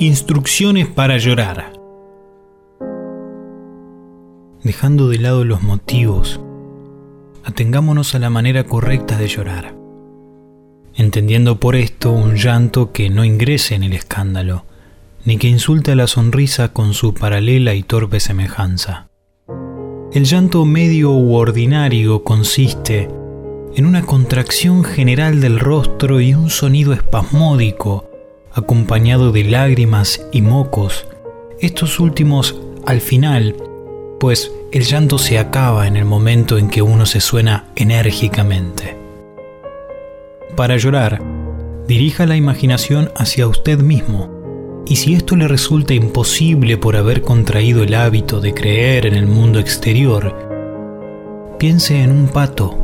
Instrucciones para llorar. Dejando de lado los motivos, atengámonos a la manera correcta de llorar, entendiendo por esto un llanto que no ingrese en el escándalo, ni que insulte a la sonrisa con su paralela y torpe semejanza. El llanto medio u ordinario consiste en una contracción general del rostro y un sonido espasmódico acompañado de lágrimas y mocos, estos últimos al final, pues el llanto se acaba en el momento en que uno se suena enérgicamente. Para llorar, dirija la imaginación hacia usted mismo, y si esto le resulta imposible por haber contraído el hábito de creer en el mundo exterior, piense en un pato,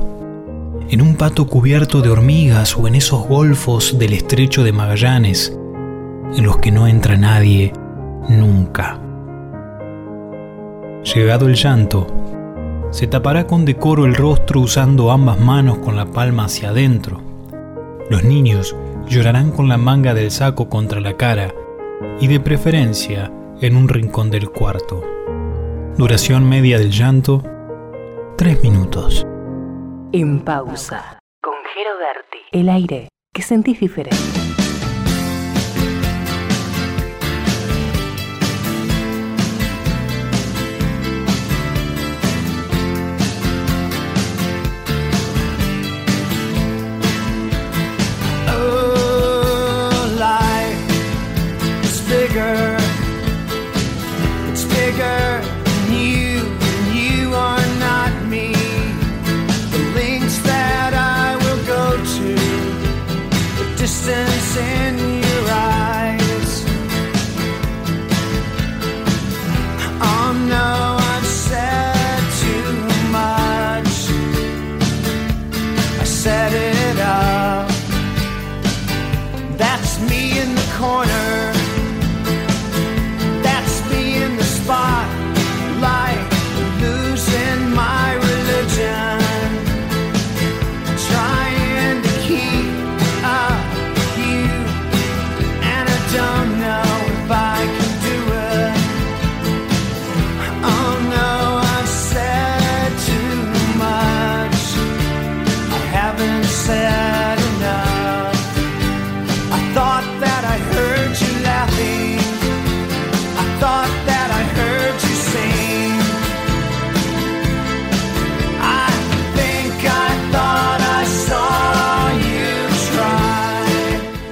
en un pato cubierto de hormigas o en esos golfos del estrecho de Magallanes, en los que no entra nadie nunca. Llegado el llanto, se tapará con decoro el rostro usando ambas manos con la palma hacia adentro. Los niños llorarán con la manga del saco contra la cara y de preferencia en un rincón del cuarto. Duración media del llanto, tres minutos. En pausa, con Berti. El aire que sentís diferente.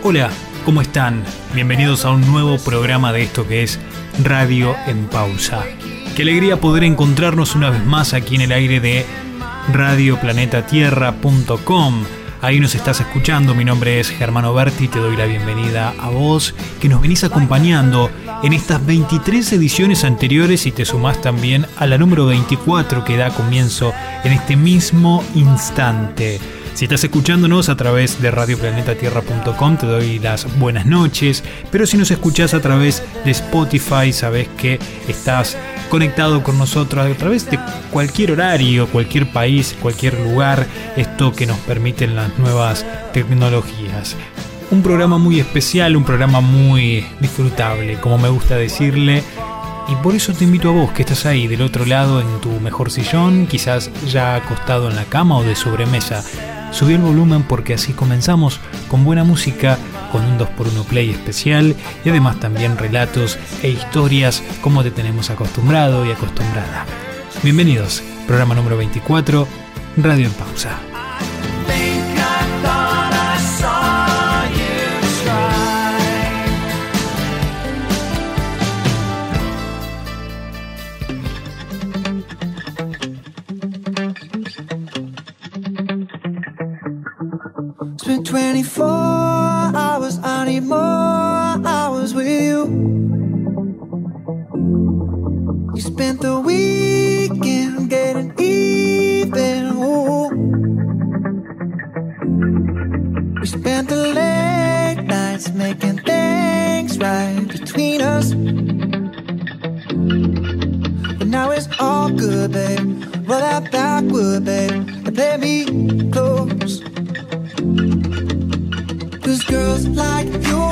Hola, ¿cómo están? Bienvenidos a un nuevo programa de esto que es Radio en Pausa. Qué alegría poder encontrarnos una vez más aquí en el aire de radioplanetatierra.com. Ahí nos estás escuchando, mi nombre es Germano Berti, te doy la bienvenida a vos que nos venís acompañando en estas 23 ediciones anteriores y te sumás también a la número 24 que da comienzo en este mismo instante. Si estás escuchándonos a través de radioplanetatierra.com te doy las buenas noches, pero si nos escuchás a través de Spotify sabes que estás conectado con nosotros a través de cualquier horario, cualquier país, cualquier lugar, esto que nos permiten las nuevas tecnologías. Un programa muy especial, un programa muy disfrutable, como me gusta decirle. Y por eso te invito a vos que estás ahí del otro lado en tu mejor sillón, quizás ya acostado en la cama o de sobremesa Subí el volumen porque así comenzamos con buena música, con un 2x1 play especial y además también relatos e historias como te tenemos acostumbrado y acostumbrada. Bienvenidos, programa número 24, Radio en Pausa. 24 hours, I need more hours with you. You spent the weekend getting even. Ooh. We spent the late nights making things right between us. But now it's all good, babe. Roll that backward, babe, and play me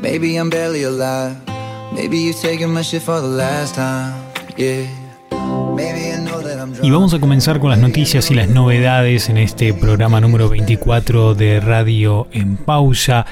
Maybe I'm barely alive. Maybe you taking my shit for the last time. Yeah. Y vamos a comenzar con las noticias y las novedades en este programa número 24 de Radio en Pausa.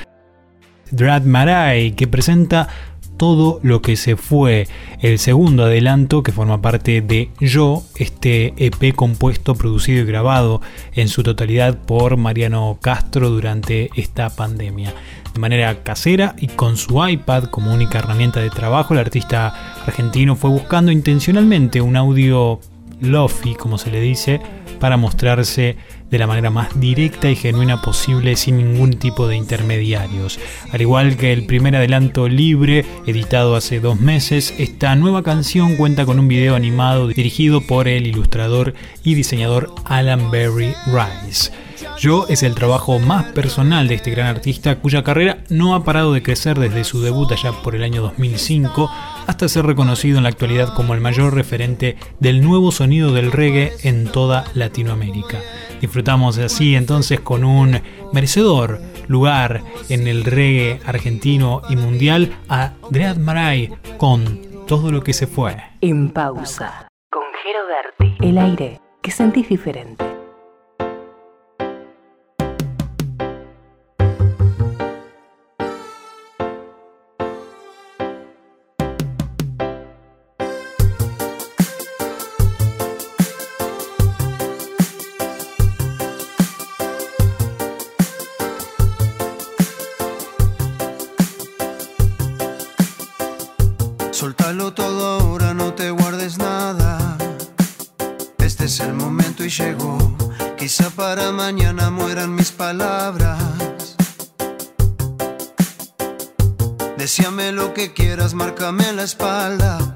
Drad Marai, que presenta todo lo que se fue el segundo adelanto que forma parte de Yo, este EP compuesto, producido y grabado en su totalidad por Mariano Castro durante esta pandemia. De manera casera y con su iPad como única herramienta de trabajo, el artista argentino fue buscando intencionalmente un audio lofi, como se le dice, para mostrarse de la manera más directa y genuina posible sin ningún tipo de intermediarios. Al igual que el primer adelanto libre, editado hace dos meses, esta nueva canción cuenta con un video animado dirigido por el ilustrador y diseñador Alan Berry Rice. Yo es el trabajo más personal de este gran artista cuya carrera no ha parado de crecer desde su debut allá por el año 2005 hasta ser reconocido en la actualidad como el mayor referente del nuevo sonido del reggae en toda Latinoamérica. Disfrutamos así entonces con un merecedor lugar en el reggae argentino y mundial a Dread Marai con todo lo que se fue. En pausa. Con Jero Berti. El aire que sentís diferente. Para mañana mueran mis palabras. Decíame lo que quieras, márcame la espalda.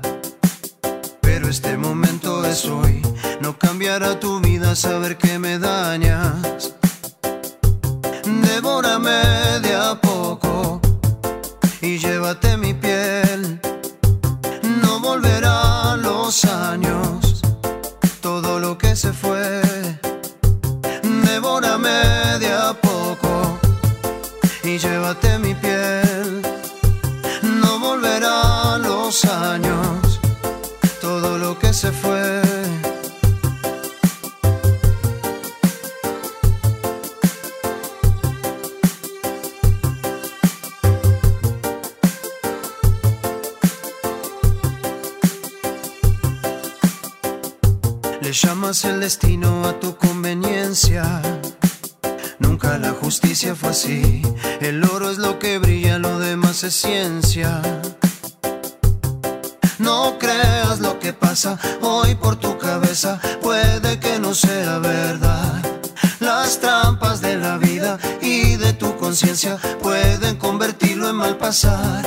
Pero este momento es hoy. No cambiará tu vida saber que me dañas. Devórame de a poco y llévate mi piel. No volverán los años, No creas lo que pasa hoy por tu cabeza, puede que no sea verdad. Las trampas de la vida y de tu conciencia pueden convertirlo en mal pasar.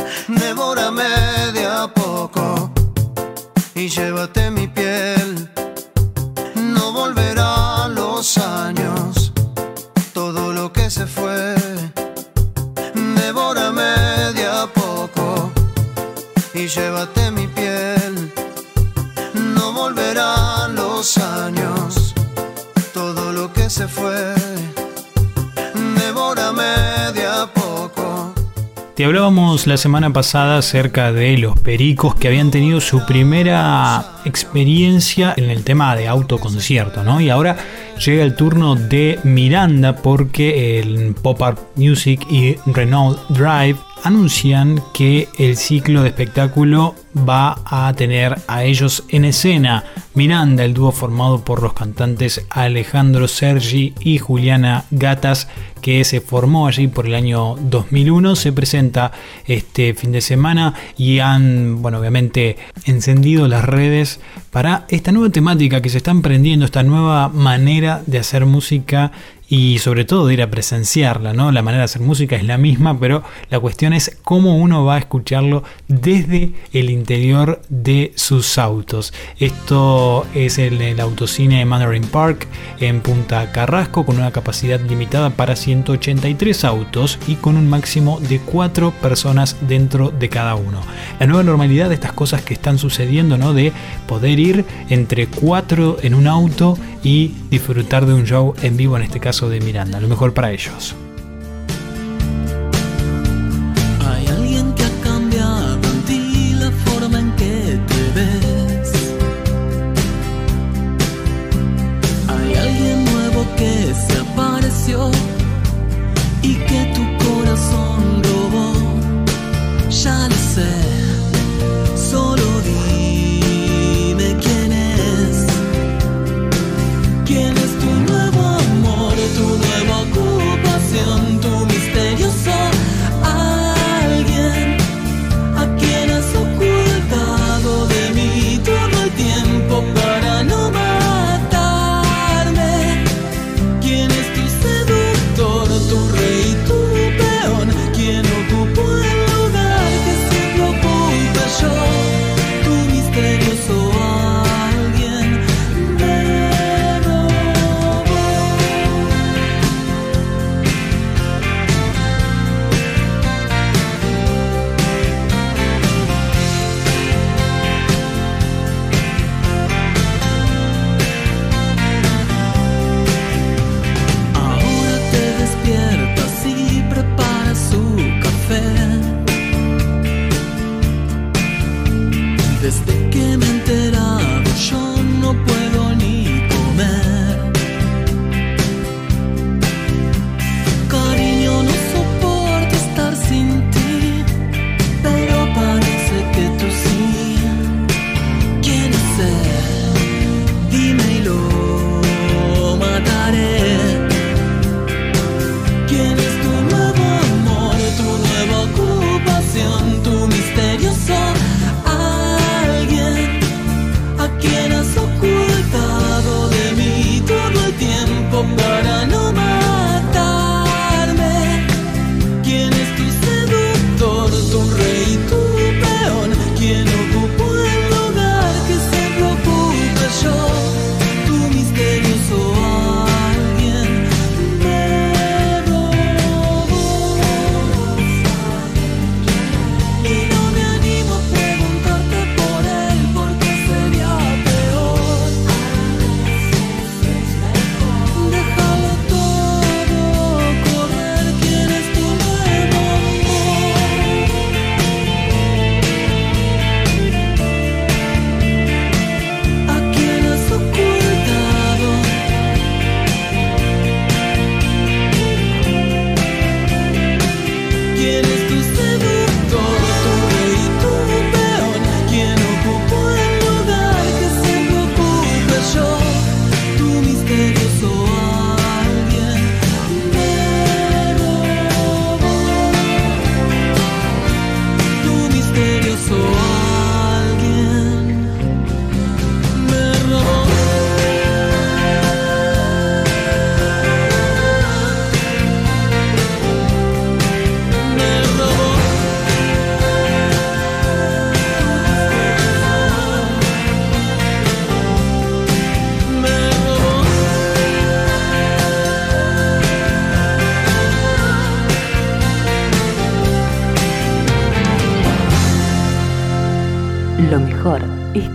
Semana pasada acerca de los pericos que habían tenido su primera experiencia en el tema de autoconcierto, ¿no? Y ahora llega el turno de Miranda porque el Pop Art Music y Renault Drive anuncian que el ciclo de espectáculo va a tener a ellos en escena. Miranda, el dúo formado por los cantantes Alejandro Sergi y Juliana Gatas, que se formó allí por el año 2001, se presenta este fin de semana y han, bueno, obviamente encendido las redes para esta nueva temática que se está emprendiendo, esta nueva manera de hacer música y sobre todo de ir a presenciarla, ¿no? La manera de hacer música es la misma, pero la cuestión es cómo uno va a escucharlo desde el interior de sus autos. Esto es el, autocine Mandarin Park en Punta Carrasco con una capacidad limitada para 183 autos y con un máximo de 4 personas dentro de cada uno. La nueva normalidad de estas cosas que están sucediendo, ¿no? De poder ir entre 4 en un auto y disfrutar de un show en vivo, en este caso de Miranda. Lo mejor para ellos.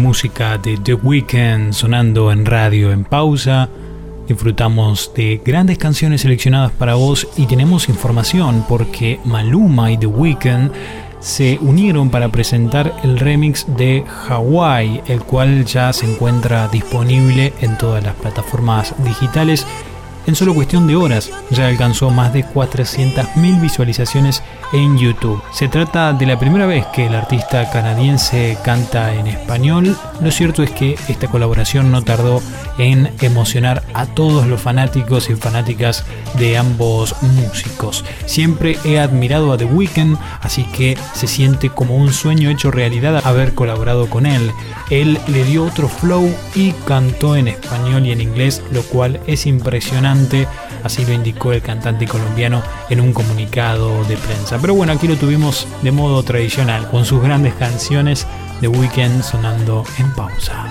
música de The Weeknd sonando en radio en pausa. Disfrutamos de grandes canciones seleccionadas para vos y tenemos información porque Maluma y The Weeknd se unieron para presentar el remix de Hawaii, el cual ya se encuentra disponible en todas las plataformas digitales. En solo cuestión de horas ya alcanzó más de 400.000 visualizaciones en YouTube. Se trata de la primera vez que el artista canadiense canta en español. Lo cierto es que esta colaboración no tardó en emocionar a todos los fanáticos y fanáticas de ambos músicos. Siempre he admirado a The Weeknd, así que se siente como un sueño hecho realidad haber colaborado con él. Él le dio otro flow y cantó en español y en inglés, lo cual es impresionante, así lo indicó el cantante colombiano en un comunicado de prensa. Pero bueno, aquí lo tuvimos de modo tradicional, con sus grandes canciones de Weekend sonando en pausa.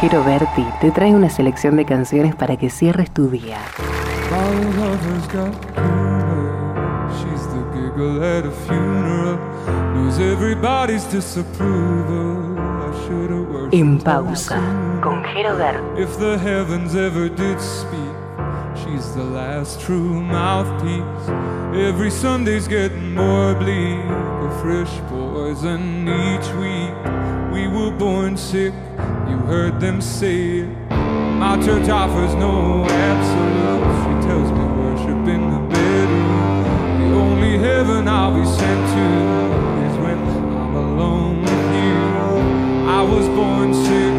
Quiero Berti te trae una selección de canciones para que cierres tu día. My lover's got humor. She's the giggle at a funeral. En pausa con Jero. If the heavens ever did speak, she's the last true mouthpiece. Every Sunday's getting more bleak, a fresh poison each week. We were born sick, you heard them say it. My church offers no absolutes. She tells me worship in the bedroom. The only heaven I'll be sent to was born sick,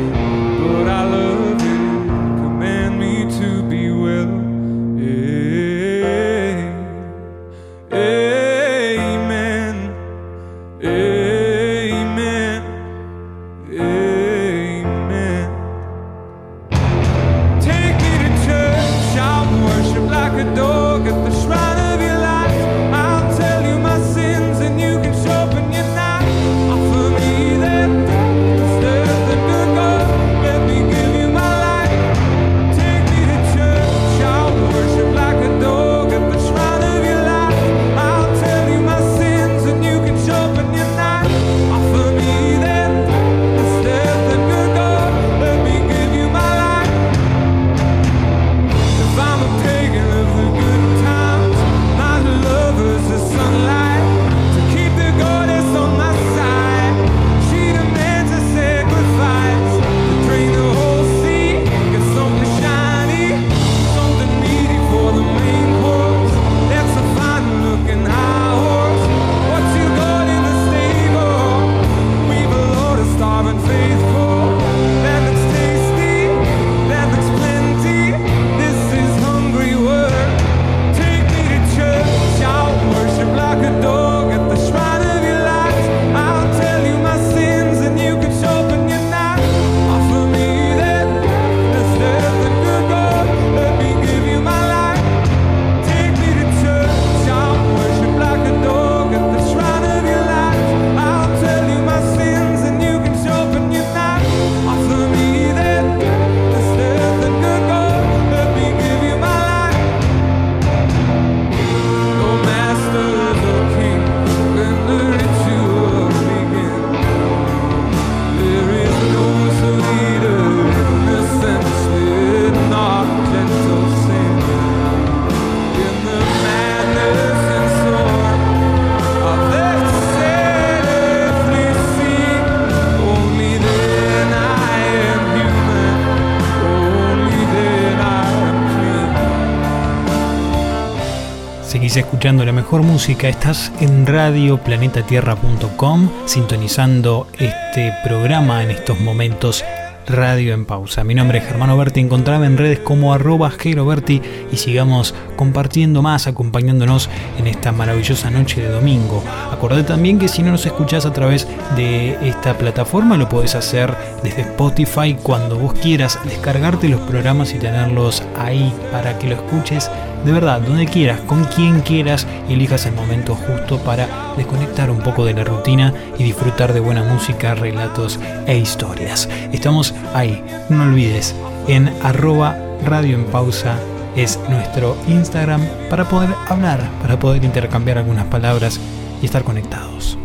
Seguís escuchando la mejor música, estás en radioplanetotierra.com sintonizando este programa en estos momentos Radio en Pausa. Mi nombre es Germano Berti, encontrame en redes como arroba y sigamos compartiendo más, acompañándonos en esta maravillosa noche de domingo. Acordate también que si no nos escuchás a través de esta plataforma, lo podés hacer desde Spotify cuando vos quieras, descargarte los programas y tenerlos ahí para que lo escuches de verdad, donde quieras, con quien quieras, elijas el momento justo para desconectar un poco de la rutina y disfrutar de buena música, relatos e historias. Estamos ahí, no olvides, en arroba radio en pausa es nuestro Instagram para poder hablar, para poder intercambiar algunas palabras y estar conectados.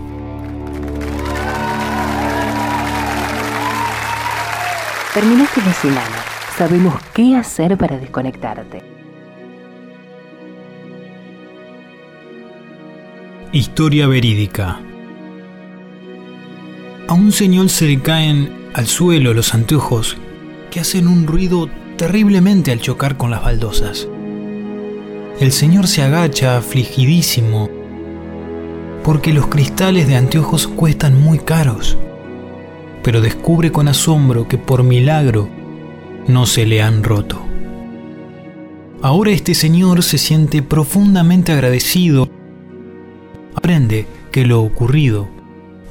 Terminaste de semana. Sabemos qué hacer para desconectarte. Historia verídica. A un señor se le caen al suelo los anteojos que hacen un ruido terriblemente al chocar con las baldosas. El señor se agacha afligidísimo porque los cristales de anteojos cuestan muy caros, pero descubre con asombro que por milagro no se le han roto. Ahora este señor se siente profundamente agradecido aprende que lo ocurrido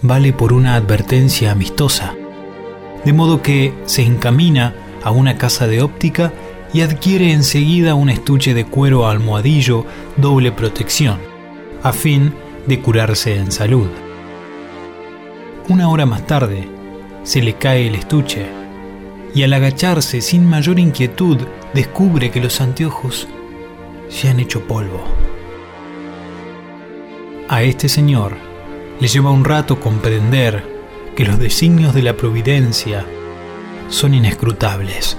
vale por una advertencia amistosa, de modo que se encamina a una casa de óptica y adquiere enseguida un estuche de cuero almohadillo doble protección, a fin de curarse en salud. Una hora más tarde, se le cae el estuche y al agacharse sin mayor inquietud descubre que los anteojos se han hecho polvo. A este señor le lleva un rato comprender que los designios de la providencia son inescrutables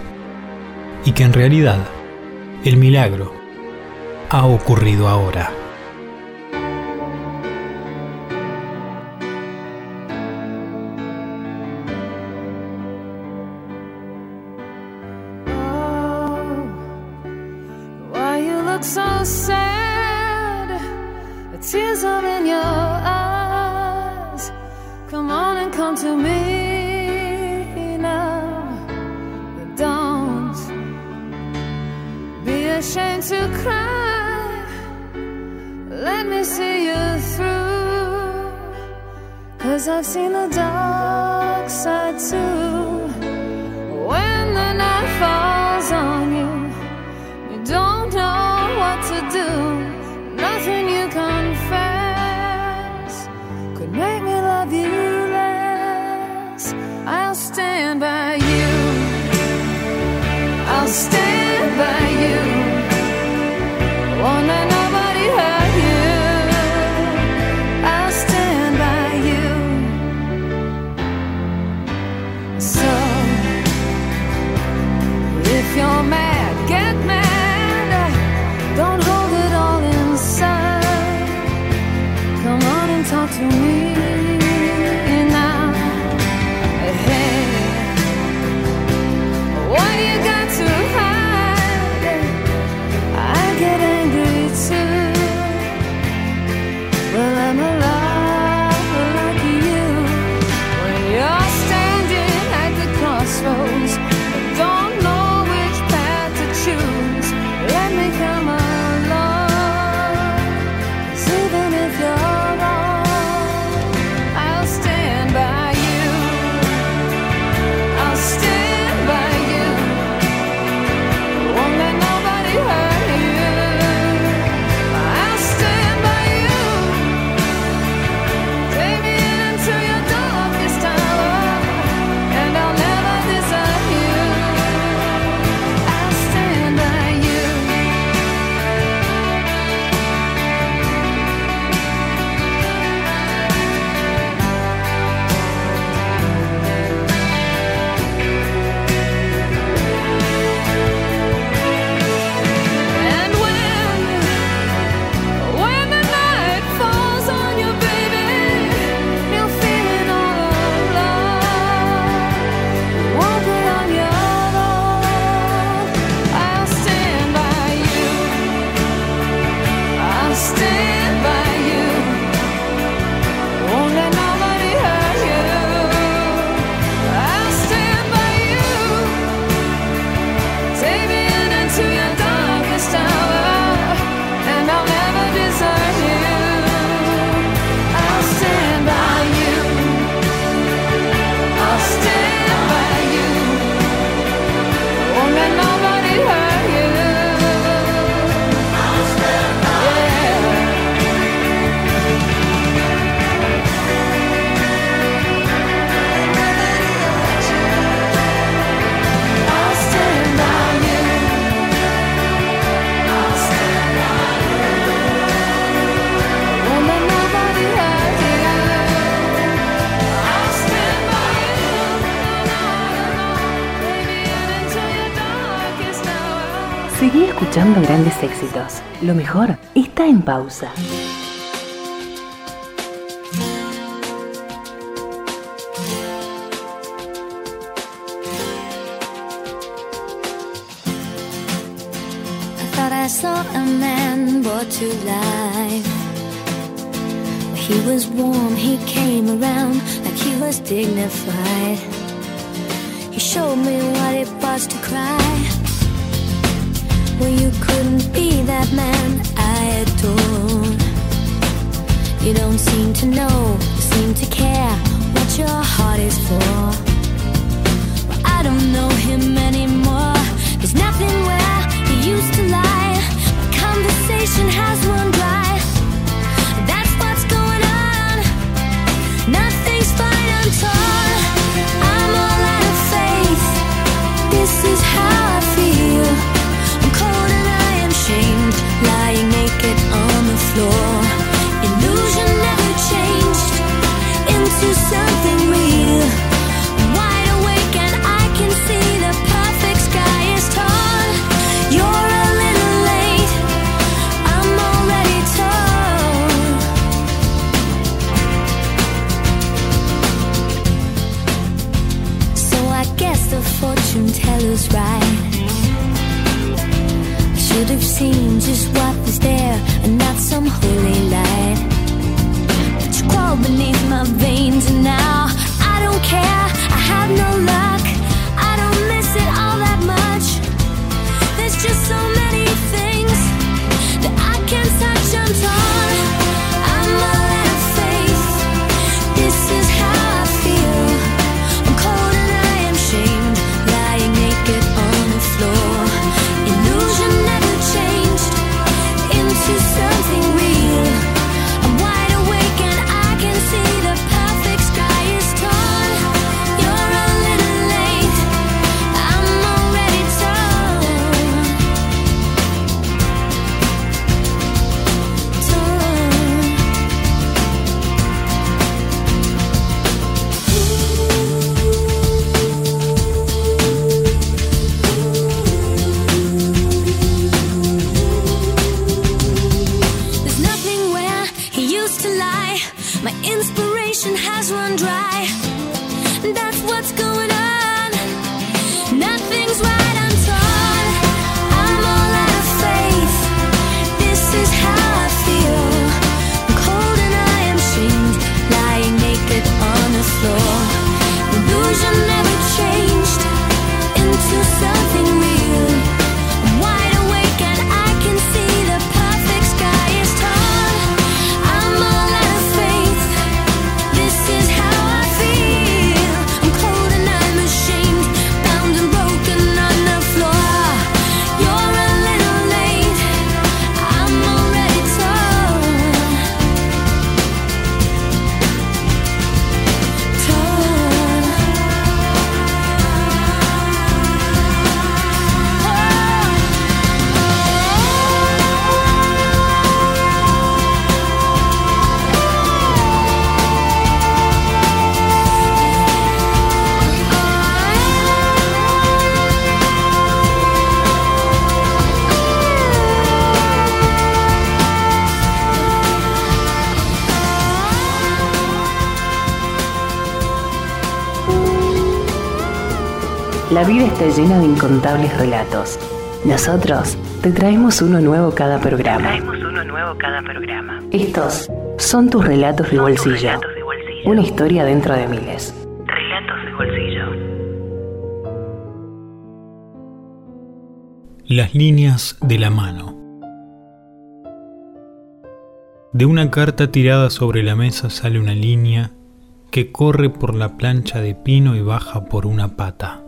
y que en realidad el milagro ha ocurrido ahora. Seguí grandes éxitos. Lo mejor está en pausa. Saw a man brought to life. He was warm, he came around like he was dignified. He showed me what it was to cry. Well, you couldn't be that man I adore. You don't seem to know, seem to care what your heart is for. Well, I don't know him anymore. There's nothing where he used to lie. My conversation has run dry. That's what's going on. Nothing's fine, I'm torn. I'm all out of faith. This is how I feel. I'm cold and I am shamed, lying naked on the floor. Illusion never changed into something real. La vida está llena de incontables relatos. Nosotros te traemos uno nuevo cada programa. uno nuevo cada programa. Estos son tus relatos de bolsillo. Relatos de bolsillo. Una historia dentro de miles. Relatos de bolsillo. Las líneas de la mano. De una carta tirada sobre la mesa sale una línea que corre por la plancha de pino y baja por una pata.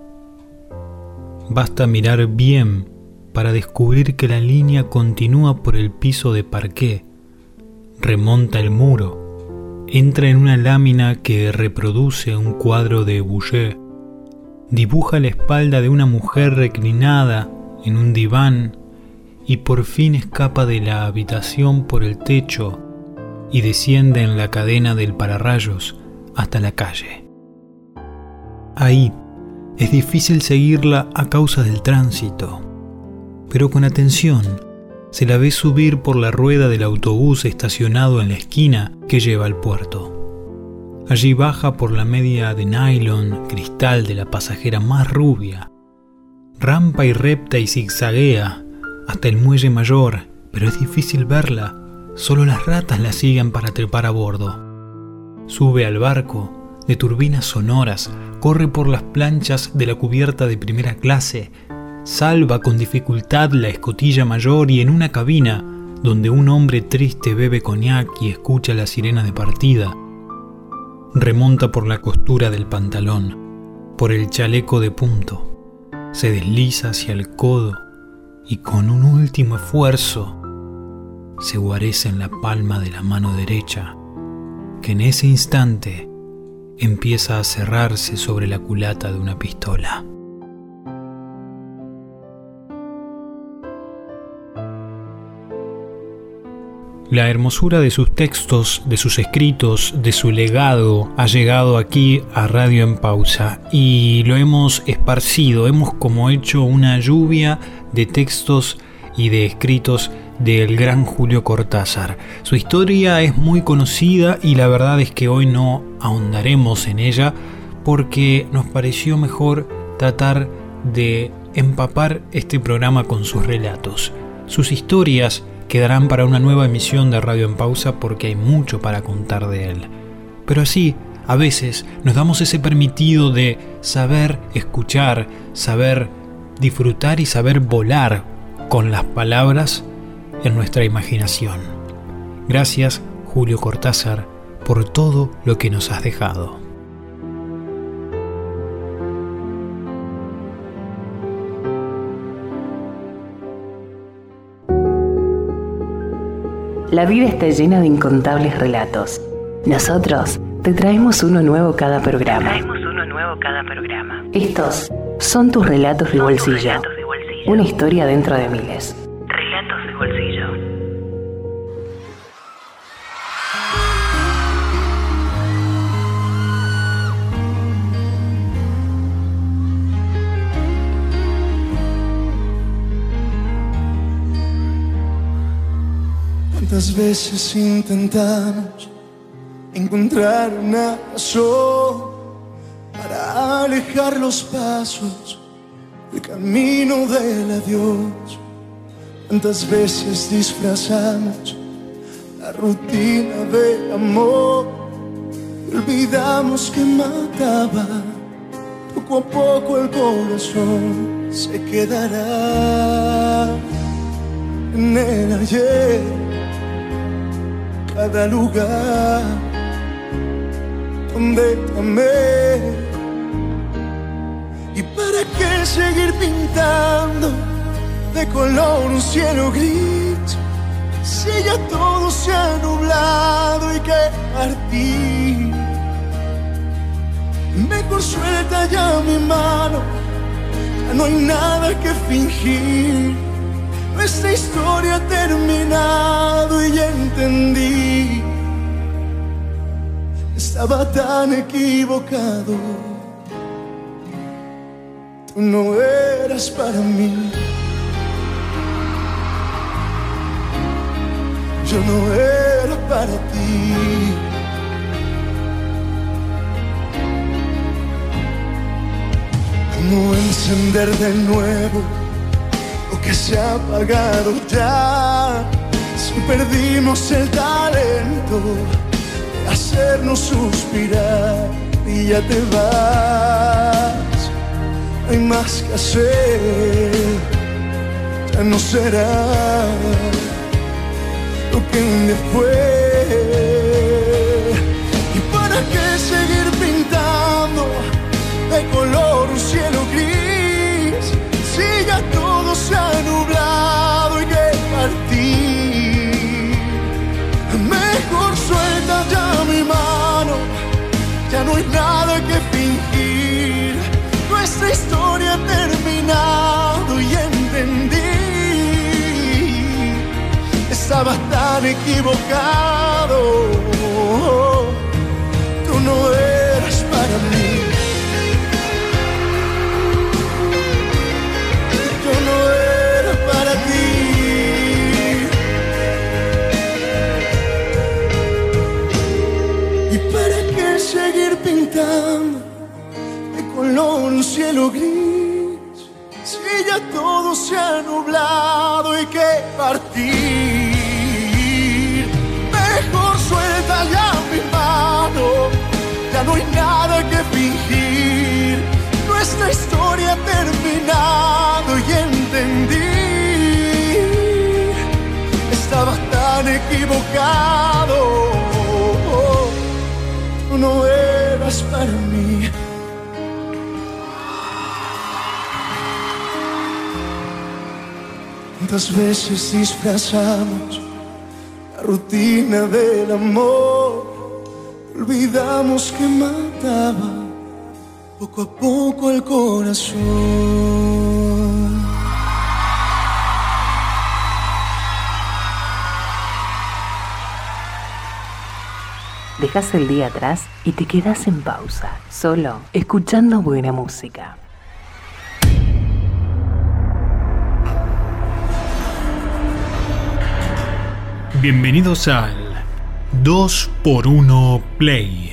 Basta mirar bien para descubrir que la línea continúa por el piso de parqué, remonta el muro, entra en una lámina que reproduce un cuadro de Boucher, dibuja la espalda de una mujer reclinada en un diván y por fin escapa de la habitación por el techo y desciende en la cadena del pararrayos hasta la calle. Ahí es difícil seguirla a causa del tránsito, pero con atención. Se la ve subir por la rueda del autobús estacionado en la esquina que lleva al puerto. Allí baja por la media de nylon cristal de la pasajera más rubia. Rampa y repta y zigzaguea hasta el muelle mayor, pero es difícil verla. Solo las ratas la siguen para trepar a bordo. Sube al barco, de turbinas sonoras, corre por las planchas de la cubierta de primera clase, salva con dificultad la escotilla mayor y en una cabina, donde un hombre triste bebe coñac y escucha la sirena de partida, remonta por la costura del pantalón, por el chaleco de punto, se desliza hacia el codo y con un último esfuerzo se guarece en la palma de la mano derecha, que en ese instante empieza a cerrarse sobre la culata de una pistola. La hermosura de sus textos, de sus escritos, de su legado ha llegado aquí a Radio en Pausa y lo hemos esparcido, hemos como hecho una lluvia de textos y de escritos del gran Julio Cortázar. Su historia es muy conocida y la verdad es que hoy no ahondaremos en ella porque nos pareció mejor tratar de empapar este programa con sus relatos. Sus historias quedarán para una nueva emisión de Radio en Pausa porque hay mucho para contar de él. Pero así, a veces nos damos ese permitido de saber escuchar, saber disfrutar y saber volar con las palabras en nuestra imaginación. Gracias, Julio Cortázar, por todo lo que nos has dejado. La vida está llena de incontables relatos. Nosotros te traemos uno nuevo cada programa. Traemos uno nuevo cada programa. Estos son tus relatos de Son tus bolsillo. relatos de bolsillo. Una historia dentro de miles. ¿Cuántas veces intentamos encontrar una razón para alejar los pasos del camino del adiós? ¿Cuántas veces disfrazamos la rutina del amor olvidamos que mataba? Poco a poco el corazón se quedará en el ayer cada lugar donde amé. ¿Y para qué seguir pintando de color un cielo gris? Si ya todo se ha nublado y que partir. Mejor suelta ya mi mano, ya no hay nada que fingir. Nuestra historia terminado y ya entendí. Estaba tan equivocado. Tú no eras para mí. Yo no era para ti. ¿Cómo encender de nuevo? Que se ha apagado ya. Si perdimos el talento de hacernos suspirar y ya te vas, hay más que hacer, ya no será lo que un día fue. ¿Y para qué seguir pintando de color un cielo ya mi mano, ya no hay nada que fingir. Nuestra historia ha terminado y entendí. Estaba tan equivocado. Tú no eras color un cielo gris. Si ya todo se ha nublado y que partir. Mejor suelta ya mi mano, ya no hay nada que fingir. Nuestra historia ha terminado y entendí. Estaba tan equivocado. Tantas veces disfrazamos la rutina del amor. Olvidamos que mataba poco a poco el corazón. Dejas el día atrás y te quedas en pausa, solo escuchando buena música. Bienvenidos al 2x1 Play.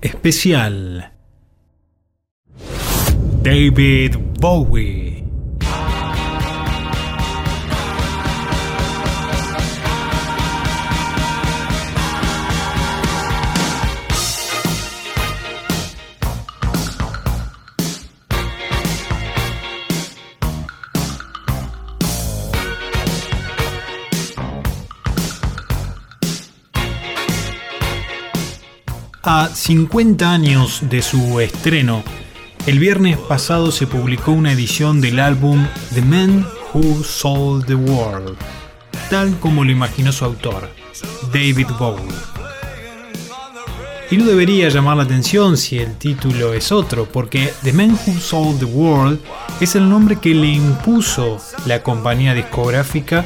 Especial. David Bowie. A 50 años de su estreno, el viernes pasado se publicó una edición del álbum The Man Who Sold the World, tal como lo imaginó su autor, David Bowie. Y no debería llamar la atención si el título es otro, porque The Man Who Sold the World es el nombre que le impuso la compañía discográfica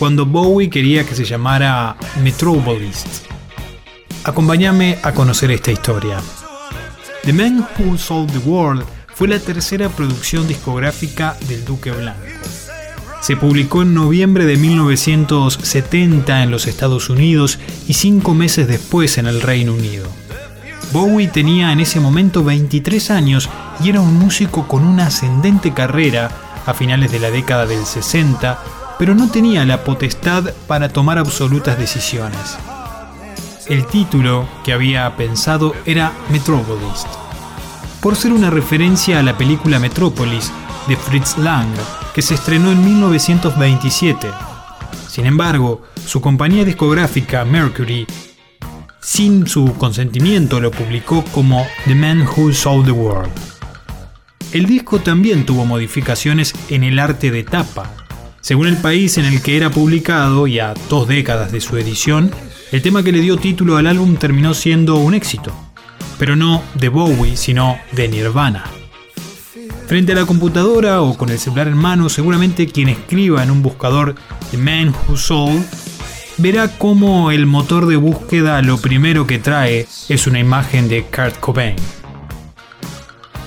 cuando Bowie quería que se llamara Metropolist. Acompáñame a conocer esta historia. The Man Who Sold the World fue la tercera producción discográfica del Duque Blanco. Se publicó en noviembre de 1970 en los Estados Unidos y cinco meses después en el Reino Unido. Bowie tenía en ese momento 23 años y era un músico con una ascendente carrera a finales de la década del 60, pero no tenía la potestad para tomar absolutas decisiones. El título que había pensado era Metropolis, por ser una referencia a la película Metrópolis de Fritz Lang, que se estrenó en 1927. Sin embargo, su compañía discográfica Mercury, sin su consentimiento, lo publicó como The Man Who Sold the World. El disco también tuvo modificaciones en el arte de tapa. Según el país en el que era publicado y a dos décadas de su edición, el tema que le dio título al álbum terminó siendo un éxito, pero no de Bowie, sino de Nirvana. Frente a la computadora o con el celular en mano, seguramente quien escriba en un buscador The Man Who Sold verá cómo el motor de búsqueda lo primero que trae es una imagen de Kurt Cobain.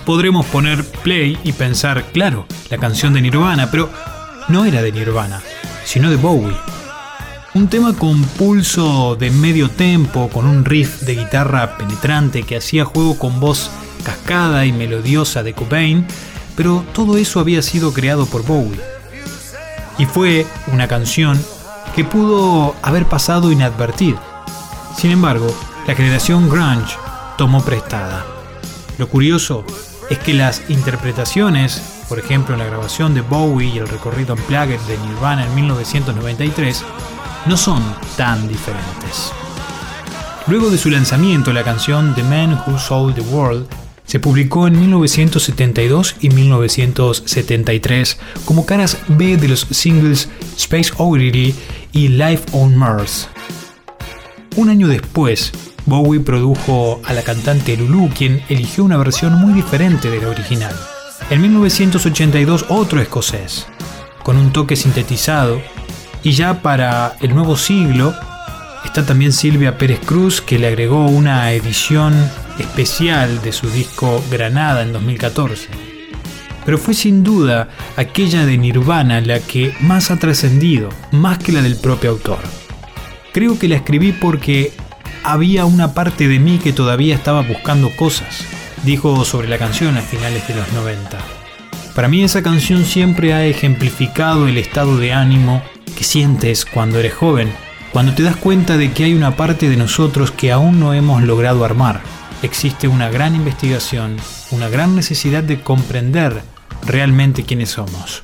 Podremos poner play y pensar, claro, la canción de Nirvana, pero no era de Nirvana, sino de Bowie. Un tema con pulso de medio tempo, con un riff de guitarra penetrante que hacía juego con voz cascada y melodiosa de Cobain, pero todo eso había sido creado por Bowie. Y fue una canción que pudo haber pasado inadvertida. Sin embargo, la generación grunge tomó prestada. Lo curioso es que las interpretaciones, por ejemplo en la grabación de Bowie y el recorrido Unplugged de Nirvana en 1993, no son tan diferentes. Luego de su lanzamiento, la canción The Man Who Sold the World se publicó en 1972 y 1973 como caras B de los singles Space Oddity y Life on Mars. Un año después, Bowie produjo a la cantante Lulu, quien eligió una versión muy diferente de la original. En 1982 otro escocés, con un toque sintetizado, y ya para el nuevo siglo está también Silvia Pérez Cruz, que le agregó una edición especial de su disco Granada en 2014. Pero fue sin duda aquella de Nirvana la que más ha trascendido, más que la del propio autor. Creo que la escribí porque había una parte de mí que todavía estaba buscando cosas, dijo sobre la canción a finales de los 90. Para mí esa canción siempre ha ejemplificado el estado de ánimo que sientes cuando eres joven, cuando te das cuenta de que hay una parte de nosotros que aún no hemos logrado armar. Existe una gran investigación, una gran necesidad de comprender realmente quiénes somos.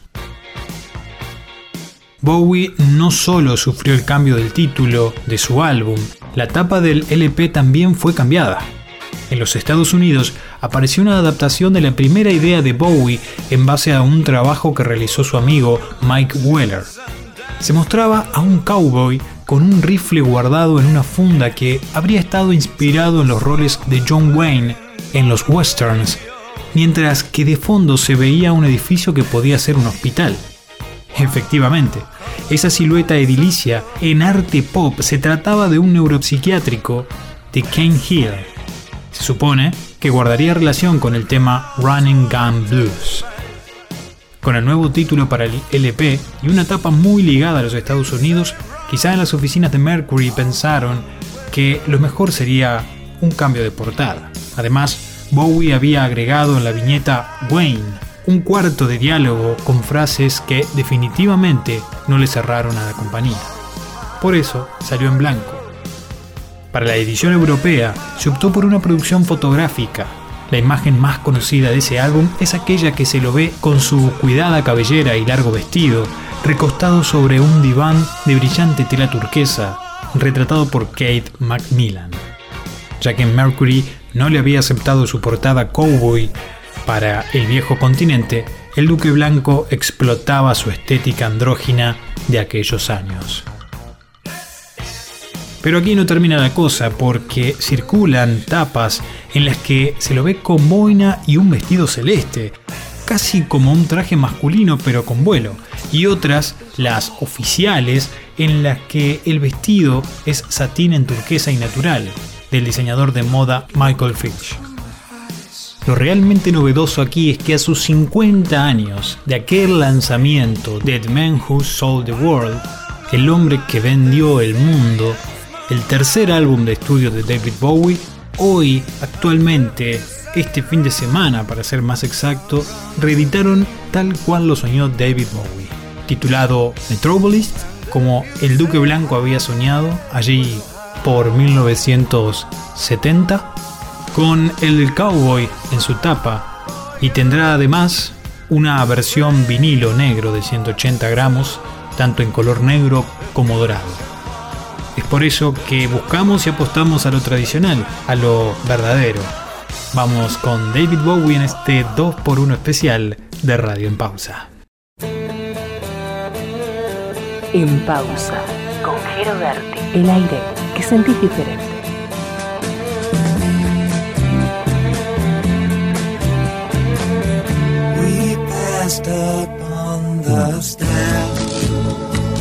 Bowie no solo sufrió el cambio del título de su álbum, la tapa del LP también fue cambiada. En los Estados Unidos apareció una adaptación de la primera idea de Bowie en base a un trabajo que realizó su amigo Mike Weller. Se mostraba a un cowboy con un rifle guardado en una funda que habría estado inspirado en los roles de John Wayne en los westerns, mientras que de fondo se veía un edificio que podía ser un hospital. Efectivamente, esa silueta edilicia en arte pop se trataba de un neuropsiquiátrico de Kane Hill. Se supone que guardaría relación con el tema Running Gun Blues. Con el nuevo título para el LP y una etapa muy ligada a los Estados Unidos, quizá en las oficinas de Mercury pensaron que lo mejor sería un cambio de portada. Además, Bowie había agregado en la viñeta Wayne un cuarto de diálogo con frases que definitivamente no le cerraron a la compañía. Por eso salió en blanco. Para la edición europea se optó por una producción fotográfica. La imagen más conocida de ese álbum es aquella que se lo ve con su cuidada cabellera y largo vestido, recostado sobre un diván de brillante tela turquesa, retratado por Kate Macmillan. Ya que Mercury no le había aceptado su portada Cowboy para el viejo continente, el Duque Blanco explotaba su estética andrógina de aquellos años. Pero aquí no termina la cosa porque circulan tapas en las que se lo ve con boina y un vestido celeste, casi como un traje masculino pero con vuelo, y otras, las oficiales, en las que el vestido es satín en turquesa y natural, del diseñador de moda Michael Finch. Lo realmente novedoso aquí es que a sus 50 años de aquel lanzamiento de The Man Who Sold the World, el hombre que vendió el mundo, el tercer álbum de estudio de David Bowie, hoy, actualmente, este fin de semana para ser más exacto, reeditaron tal cual lo soñó David Bowie, titulado Metropolis, como el Duque Blanco había soñado allí por 1970 con el cowboy en su tapa y tendrá además una versión vinilo negro de 180 gramos, tanto en color negro como dorado. Es por eso que buscamos y apostamos a lo tradicional, a lo verdadero. Vamos con David Bowie en este 2x1 especial de Radio en Pausa. En pausa, con Jero Berti, el aire que sentís diferente. We passed up on the stair.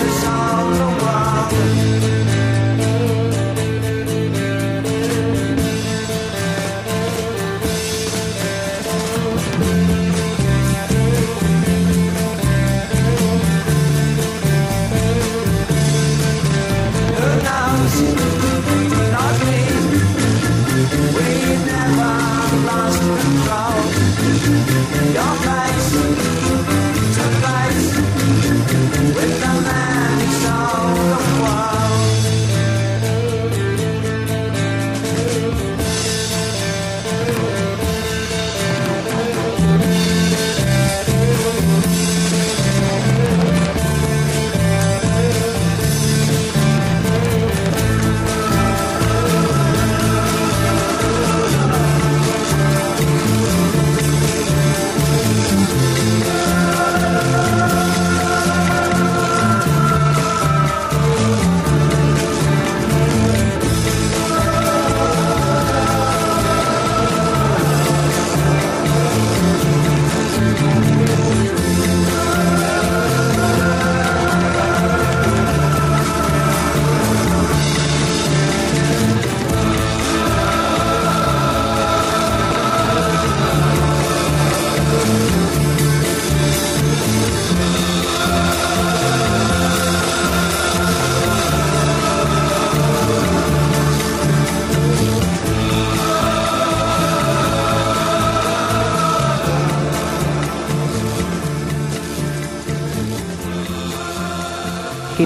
Cause I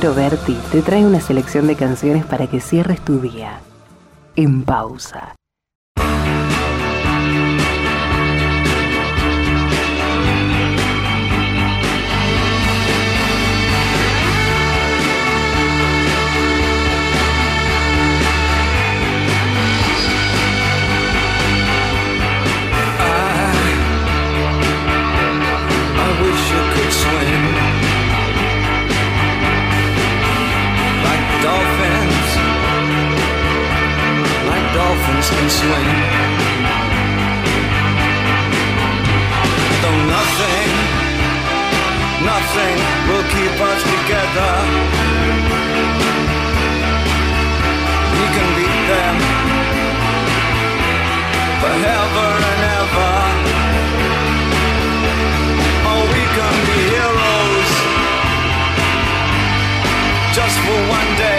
Roberti te trae una selección de canciones para que cierres tu día. En pausa. and swing. Though nothing, nothing will keep us together. We can beat them forever and ever. Oh, we can be heroes just for one day.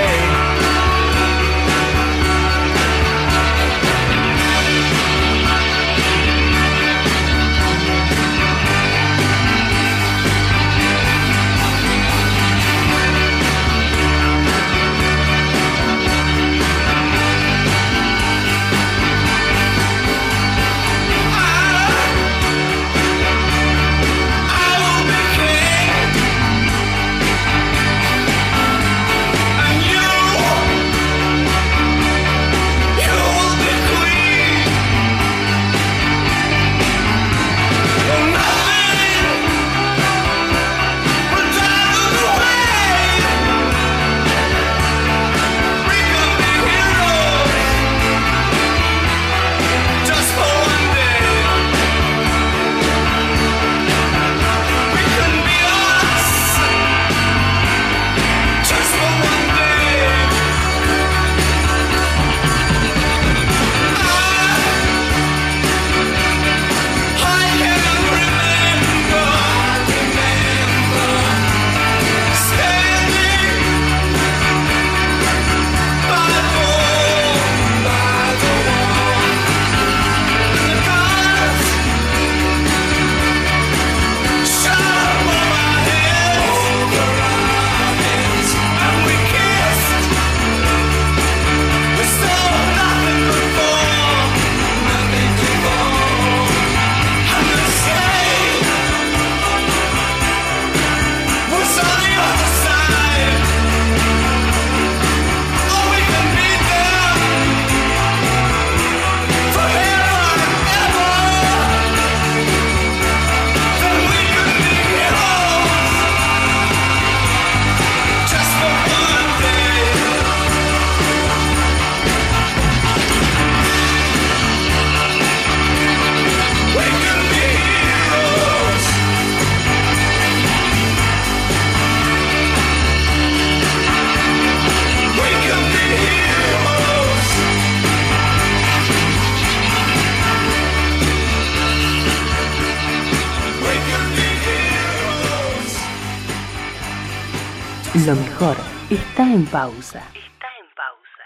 Lo mejor está en pausa. Está en pausa.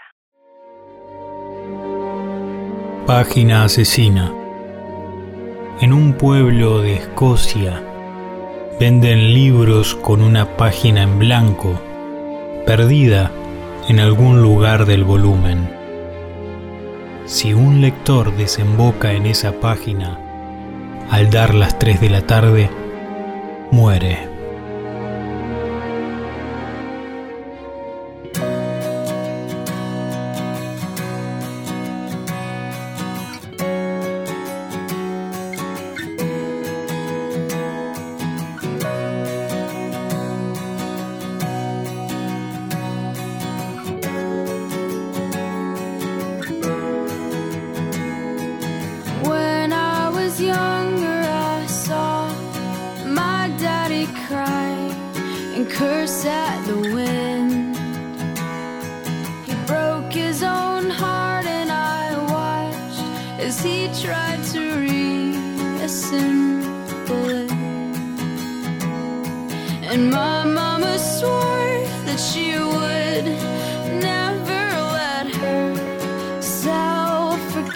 Página asesina. En un pueblo de Escocia venden libros con una página en blanco, perdida en algún lugar del volumen. Si un lector desemboca en esa página, al dar las 3 de la tarde, muere.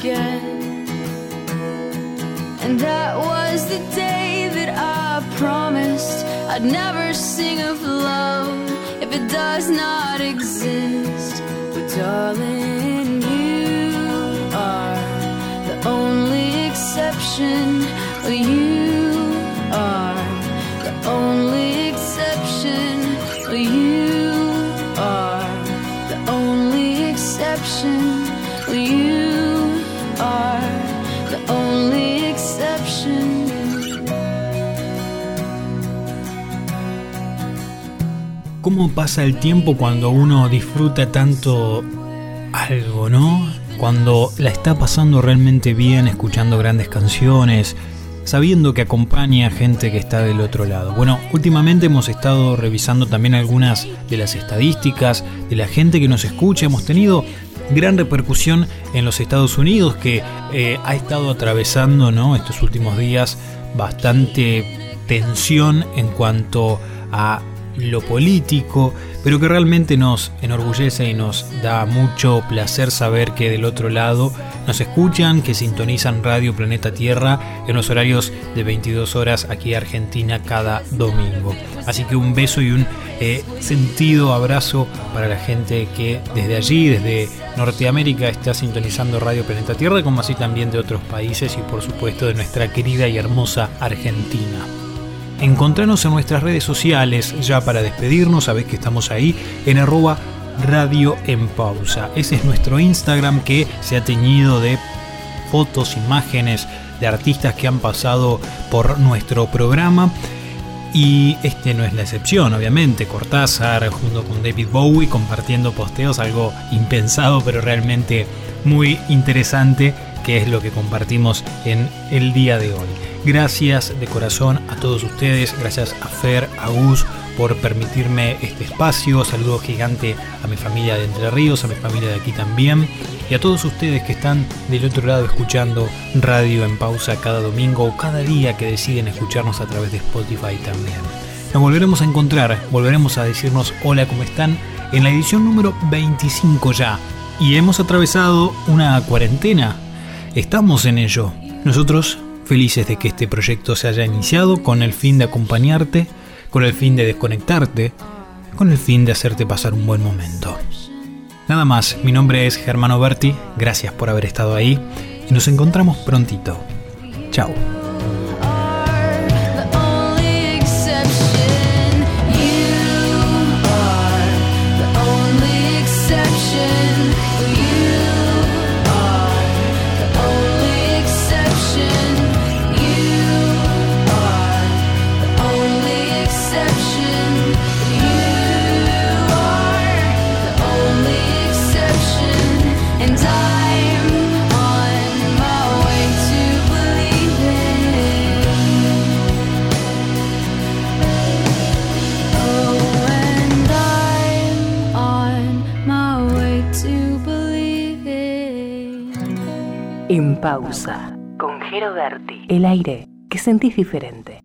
Forget. And that was the day that I promised I'd never sing of love if it does not exist. But darling, you are the only exception. Oh, you are the only exception. Oh, you are the only exception. ¿Cómo pasa el tiempo cuando uno disfruta tanto algo, no? Cuando la está pasando realmente bien, escuchando grandes canciones, sabiendo que acompaña a gente que está del otro lado. Bueno, últimamente hemos estado revisando también algunas de las estadísticas de la gente que nos escucha. Hemos tenido gran repercusión en los Estados Unidos que eh, ha estado atravesando ¿no? estos últimos días bastante tensión en cuanto a lo político, pero que realmente nos enorgullece y nos da mucho placer saber que del otro lado nos escuchan, que sintonizan Radio Planeta Tierra en los horarios de 22 horas aquí en Argentina cada domingo. Así que un beso y un eh, sentido abrazo para la gente que desde allí, desde Norteamérica, está sintonizando Radio Planeta Tierra, como así también de otros países y por supuesto de nuestra querida y hermosa Argentina. Encontranos en nuestras redes sociales, ya para despedirnos, sabés que estamos ahí en arroba radio en pausa. Ese es nuestro Instagram que se ha teñido de fotos, imágenes de artistas que han pasado por nuestro programa. Y este no es la excepción, obviamente. Cortázar junto con David Bowie compartiendo posteos, algo impensado, pero realmente muy interesante, que es lo que compartimos en el día de hoy. Gracias de corazón a todos ustedes, gracias a Fer, a Gus por permitirme este espacio. Saludo gigante a mi familia de Entre Ríos, a mi familia de aquí también. Y a todos ustedes que están del otro lado escuchando radio en pausa cada domingo o cada día que deciden escucharnos a través de Spotify también. Nos volveremos a encontrar, volveremos a decirnos hola, ¿cómo están? En la edición número 25 ya. Y hemos atravesado una cuarentena. Estamos en ello. Nosotros felices de que este proyecto se haya iniciado con el fin de acompañarte, con el fin de desconectarte, con el fin de hacerte pasar un buen momento. Nada más, mi nombre es Germano Berti, gracias por haber estado ahí y nos encontramos prontito. Chao. En pausa. Con Jero Berti. El aire que sentís diferente.